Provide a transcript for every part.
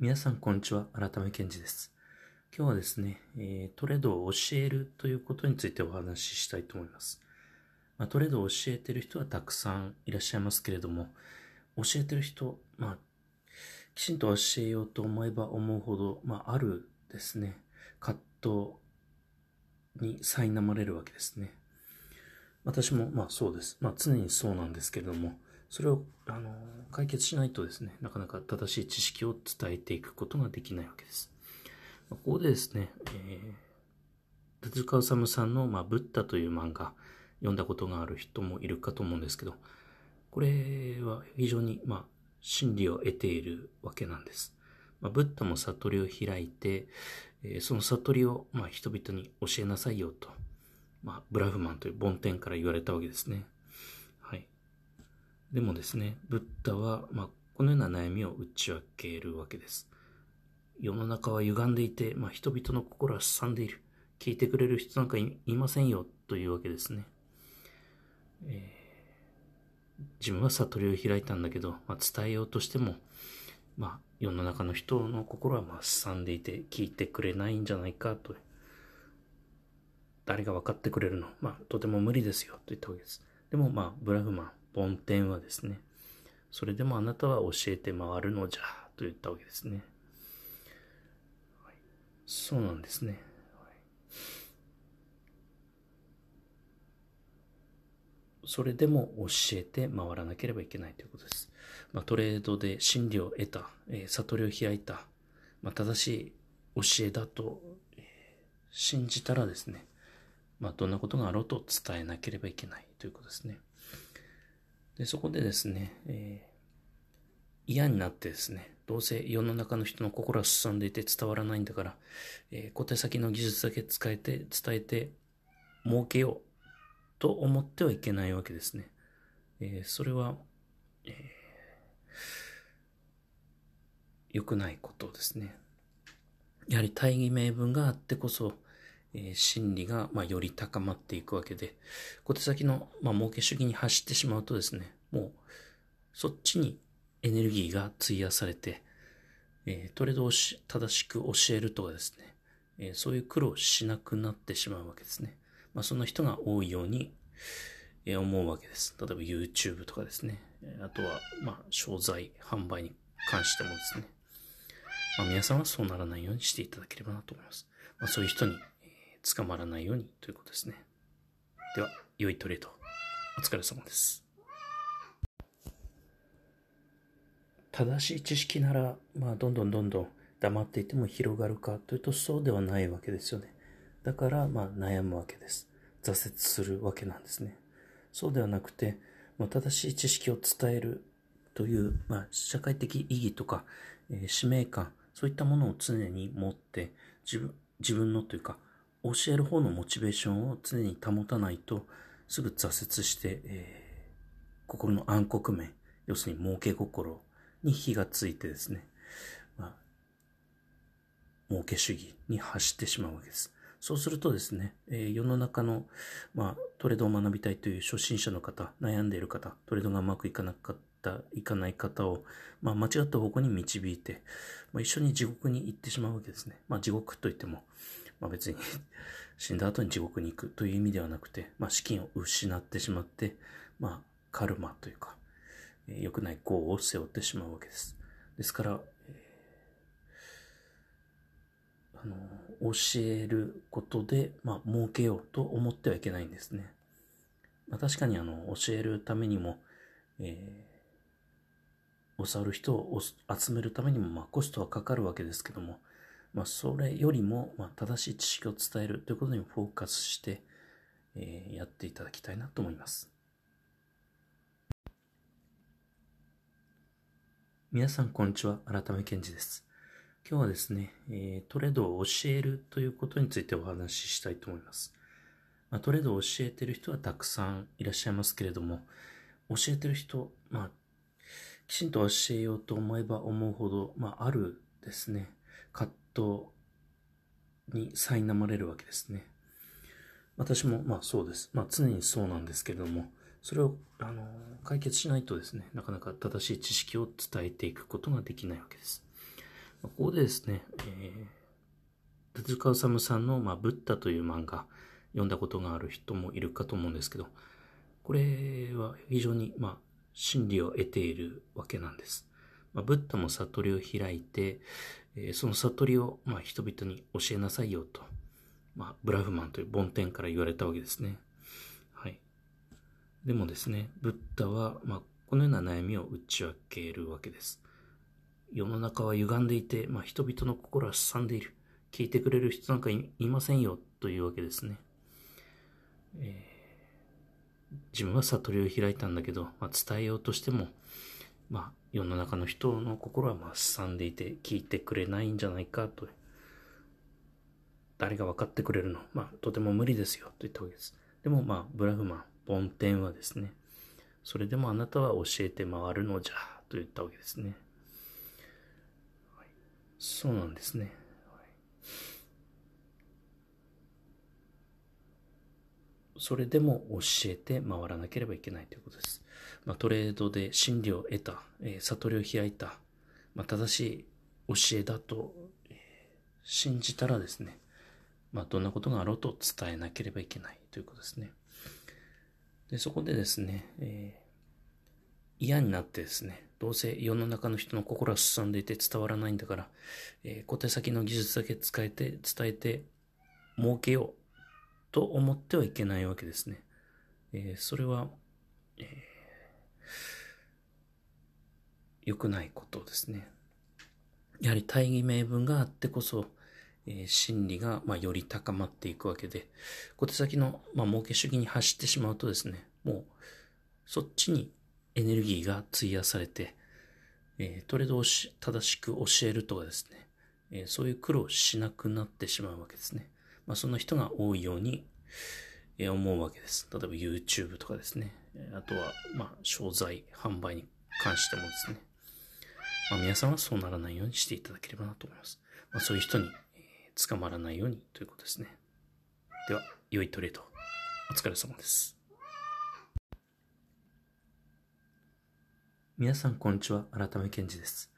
皆さん、こんにちは。改め健二です。今日はですね、えー、トレードを教えるということについてお話ししたいと思います。まあ、トレードを教えてる人はたくさんいらっしゃいますけれども、教えてる人、まあ、きちんと教えようと思えば思うほど、まあ、あるですね、葛藤に苛まれるわけですね。私も、まあそうです。まあ常にそうなんですけれども、それを、あの、解決しないとですね、なかなか正しい知識を伝えていくことができないわけです。ここでですね、えー、手塚治虫さんの、まあ、ブッダという漫画、読んだことがある人もいるかと思うんですけど、これは非常に、まあ、真理を得ているわけなんです。まあ、ブッダも悟りを開いて、えー、その悟りを、まあ、人々に教えなさいよと、まあ、ブラフマンという梵天から言われたわけですね。でもですね、ブッダは、まあ、このような悩みを打ち分けるわけです。世の中は歪んでいて、まあ、人々の心はすさんでいる。聞いてくれる人なんかいませんよ、というわけですね。えー、自分は悟りを開いたんだけど、まあ、伝えようとしても、まあ、世の中の人の心はまあすさんでいて、聞いてくれないんじゃないかと。誰が分かってくれるの？まあ、とても無理ですよ、と言ったわけです。でも、まあ、ブラフマン、梵天はですね、それでもあなたは教えて回るのじゃ、と言ったわけですね。そうなんですね。それでも教えて回らなければいけないということです。まあ、トレードで真理を得た、えー、悟りを開いた、まあ、正しい教えだと、えー、信じたらですね、まあ、どんなことがあろうと伝えなければいけないということですね。で、そこでですね、えー、嫌になってですね、どうせ世の中の人の心は進んでいて伝わらないんだから、えー、小手先の技術だけ使えて、伝えて、儲けようと思ってはいけないわけですね。えー、それは、えー、良くないことですね。やはり大義名分があってこそ、えー、心理が、まあ、より高まっていくわけで、小手先の、まあ、儲け主義に走ってしまうとですね、もう、そっちにエネルギーが費やされて、えー、トレードをし正しく教えるとかですね、えー、そういう苦労しなくなってしまうわけですね。まあ、そんな人が多いように、えー、思うわけです。例えば YouTube とかですね。あとは、まあ、商材販売に関してもですね。まあ、皆さんはそうならないようにしていただければなと思います。まあ、そういう人に捕まらないようにということですね。では、良いトレード。お疲れ様です。正しい知識なら、まあ、どんどんどんどん黙っていても広がるかというと、そうではないわけですよね。だから、まあ、悩むわけです。挫折するわけなんですね。そうではなくて、まあ、正しい知識を伝えるという、まあ、社会的意義とか、えー、使命感、そういったものを常に持って、自分、自分のというか、教える方のモチベーションを常に保たないと、すぐ挫折して、えー、心の暗黒面、要するに儲け心に火がついてですね、まあ、儲け主義に走ってしまうわけです。そうするとですね、えー、世の中の、まあ、トレードを学びたいという初心者の方、悩んでいる方、トレードがうまくいかなかった、いかない方を、まあ、間違った方向に導いて、まあ、一緒に地獄に行ってしまうわけですね。まあ、地獄といっても、まあ、別に 死んだ後に地獄に行くという意味ではなくて、まあ、資金を失ってしまって、まあ、カルマというか、えー、良くない業を背負ってしまうわけです。ですから、え、あの、教えることで、まあ、儲けようと思ってはいけないんですね。まあ、確かに、あの、教えるためにも、えー、教わる人を集めるためにも、まあ、コストはかかるわけですけども、まあ、それよりも、まあ、正しい知識を伝えるということにフォーカスして、えー、やっていただきたいなと思います。皆さん、こんにちは。改め健二です。今日はですね、えー、トレードを教えるということについてお話ししたいと思います。まあ、トレードを教えている人はたくさんいらっしゃいますけれども、教えてる人、まあ、きちんと教えようと思えば思うほど、まあ、あるですね、葛藤に苛まれるわけですね。私もまあそうです。まあ常にそうなんですけれども、それをあの解決しないとですね、なかなか正しい知識を伝えていくことができないわけです。ここでですね、えー、手塚治虫さんの、まあ、ブッダという漫画、読んだことがある人もいるかと思うんですけど、これは非常に、まあ、真理を得ているわけなんです。まあ、ブッダも悟りを開いて、え、その悟りを、ま、人々に教えなさいよと、まあ、ブラフマンという梵天から言われたわけですね。はい。でもですね、ブッダは、ま、このような悩みを打ち分けるわけです。世の中は歪んでいて、まあ、人々の心はすさんでいる。聞いてくれる人なんかいませんよ、というわけですね。えー、自分は悟りを開いたんだけど、まあ、伝えようとしても、まあ、世の中の人の心はまあすさんでいて聞いてくれないんじゃないかと。誰が分かってくれるの？まあ、とても無理ですよ、と言ったわけです。でも、まあ、ブラフマン、梵天はですね、それでもあなたは教えて回るのじゃ、と言ったわけですね。はい、そうなんですね。それでも教えて回らなければいけないということです。まあ、トレードで真理を得た、えー、悟りを開いた、まあ、正しい教えだと、えー、信じたらですね、まあ、どんなことがあろうと伝えなければいけないということですね。でそこでですね、えー、嫌になってですね、どうせ世の中の人の心は進んでいて伝わらないんだから、えー、小手先の技術だけ使えて、伝えて、儲けようと思ってはいけないわけですね。えー、それは、えー、良くないことですね。やはり大義名分があってこそ、えー、真理が、まあ、より高まっていくわけで、小手先の、まあ、儲け主義に走ってしまうとですね、もう、そっちにエネルギーが費やされて、えー、トレードをし正しく教えるとかですね、えー、そういう苦労しなくなってしまうわけですね。まあ、その人が多いように、思うわけです。例えば YouTube とかですね。あとは、まあ、商材販売に関してもですね。まあ、皆さんはそうならないようにしていただければなと思います。まあ、そういう人に、えー、捕まらないようにということですね。では、良いトレード。お疲れ様です。皆さん、こんにちは。改め健二です。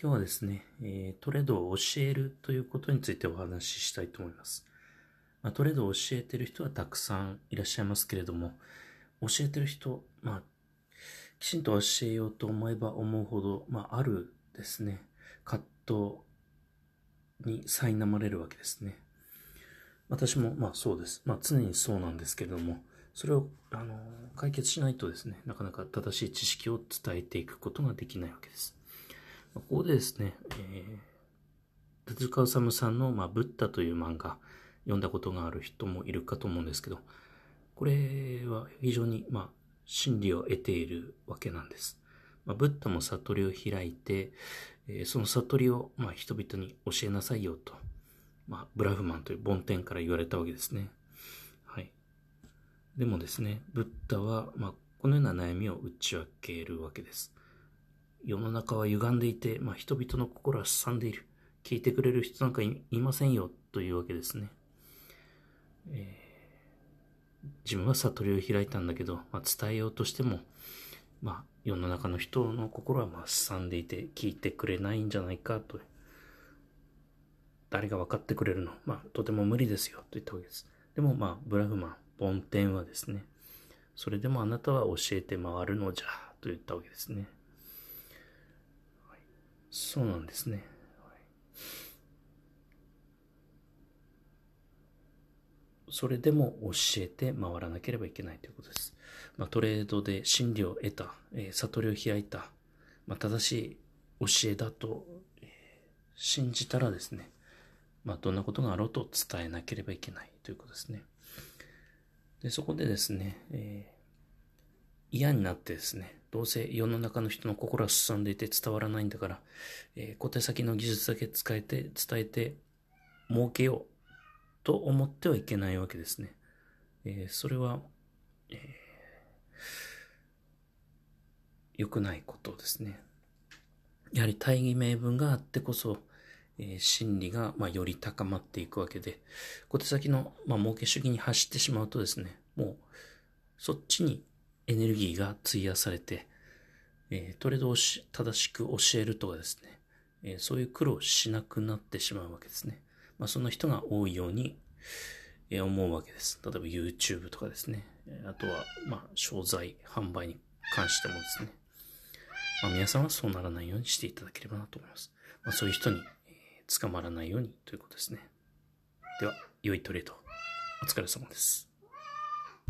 今日はですね、え、トレードを教えるということについてお話ししたいと思います。まあ、トレードを教えてる人はたくさんいらっしゃいますけれども、教えてる人、まあ、きちんと教えようと思えば思うほど、まあ、あるですね、葛藤に苛まれるわけですね。私も、まあそうです。まあ常にそうなんですけれども、それを、あの、解決しないとですね、なかなか正しい知識を伝えていくことができないわけです。ここでですね、えー、手塚治虫さんの、まあ、ブッダという漫画、読んだことがある人もいるかと思うんですけど、これは非常に、まあ、真理を得ているわけなんです。まあ、ブッダも悟りを開いて、え、その悟りを、ま、人々に教えなさいよと、まあ、ブラフマンという梵天から言われたわけですね。はい。でもですね、ブッダは、ま、このような悩みを打ち分けるわけです。世の中は歪んでいて、まあ、人々の心はすさんでいる。聞いてくれる人なんかいませんよ、というわけですね。えー、自分は悟りを開いたんだけど、まあ、伝えようとしても、まあ、世の中の人の心はまあすさんでいて聞いてくれないんじゃないかと。誰が分かってくれるの？まあ、とても無理ですよ、と言ったわけです。でも、まあ、ブラフマン、梵天はですね、それでもあなたは教えて回るのじゃ、と言ったわけですね。はい、そうなんですね。はいそれでも教えて回らなければいけないということです。まあ、トレードで真理を得た、えー、悟りを開いた、まあ、正しい教えだと、えー、信じたらですね、まあ、どんなことがあろうと伝えなければいけないということですね。でそこでですね、えー、嫌になってですね、どうせ世の中の人の心は進んでいて伝わらないんだから、えー、小手先の技術だけ使えて、伝えて、儲けようと思ってはいけないわけですね。えー、それは、えー、良くないことですね。やはり大義名分があってこそ、えー、真理が、まあ、より高まっていくわけで、小手先の、まあ、儲け主義に走ってしまうとですね、もう、そっちにエネルギーが費やされて、えー、トレードをし正しく教えるとかですね、えそういう苦労しなくなってしまうわけですね。まあ、その人が多いように、思うわけです。例えば YouTube とかですね。あとは、まあ、商材販売に関してもですね。まあ、皆さんはそうならないようにしていただければなと思います。まあ、そういう人に、捕まらないようにということですね。では、良いトレード。お疲れ様です。